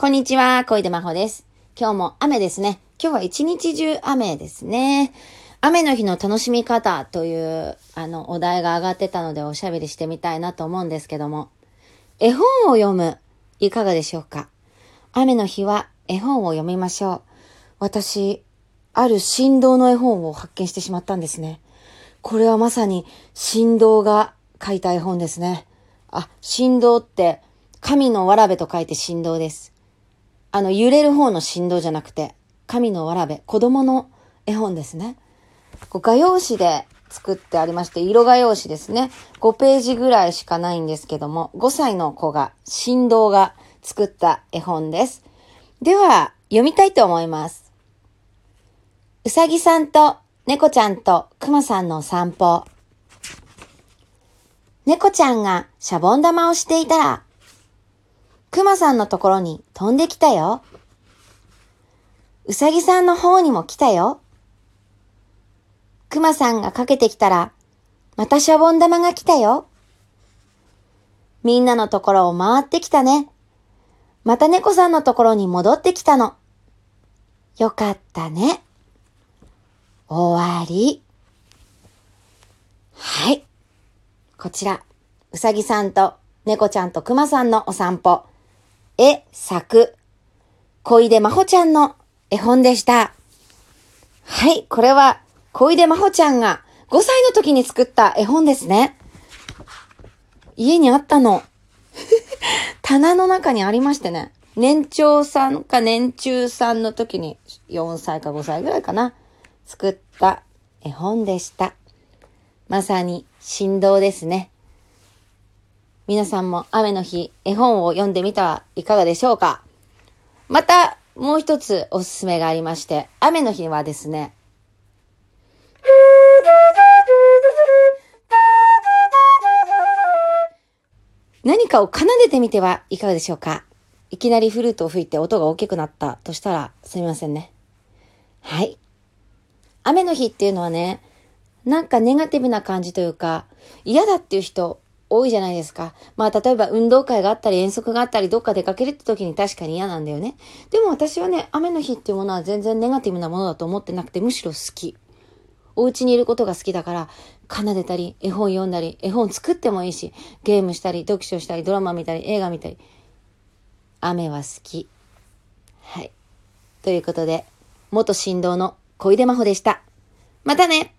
こんにちは、小出真帆です。今日も雨ですね。今日は一日中雨ですね。雨の日の楽しみ方という、あの、お題が上がってたのでおしゃべりしてみたいなと思うんですけども。絵本を読む、いかがでしょうか？雨の日は絵本を読みましょう。私、ある振動の絵本を発見してしまったんですね。これはまさに振動が書いた絵本ですね。あ、振動って神のわらべと書いて振動です。あの、揺れる方の振動じゃなくて、神のわらべ、子供の絵本ですね。こう画用紙で作ってありまして、色画用紙ですね。5ページぐらいしかないんですけども、5歳の子が、振動が作った絵本です。では、読みたいと思います。うさぎさんと猫ちゃんとくまさんの散歩。猫ちゃんがシャボン玉をしていたら、くまさんのところに飛んできたよ。うさぎさんの方にも来たよ。くまさんがかけてきたら、またシャボン玉が来たよ。みんなのところを回ってきたね。また猫さんのところに戻ってきたの。よかったね。終わり。はい。こちら、うさぎさんと猫ちゃんとくまさんのお散歩。絵、作、小出真帆ちゃんの絵本でした。はい、これは小出真帆ちゃんが5歳の時に作った絵本ですね。家にあったの。棚の中にありましてね。年長さんか年中さんの時に4歳か5歳ぐらいかな。作った絵本でした。まさに振動ですね。皆さんも雨の日、絵本を読んでみてはいかがでしょうか？また、もう一つおすすめがありまして、雨の日はですね、何かを奏でてみてはいかがでしょうか？いきなりフルートを吹いて音が大きくなったとしたらすみませんね。はい。雨の日っていうのはね、なんかネガティブな感じというか、嫌だっていう人多いじゃないですか。まあ、例えば運動会があったり遠足があったりどっか出かけるって時に確かに嫌なんだよね。でも私はね、雨の日っていうものは全然ネガティブなものだと思ってなくてむしろ好き。お家にいることが好きだから、奏でたり、絵本読んだり、絵本作ってもいいし、ゲームしたり、読書したり、ドラマ見たり、映画見たり。雨は好き。はい。ということで、元振動の小出真帆でした。またね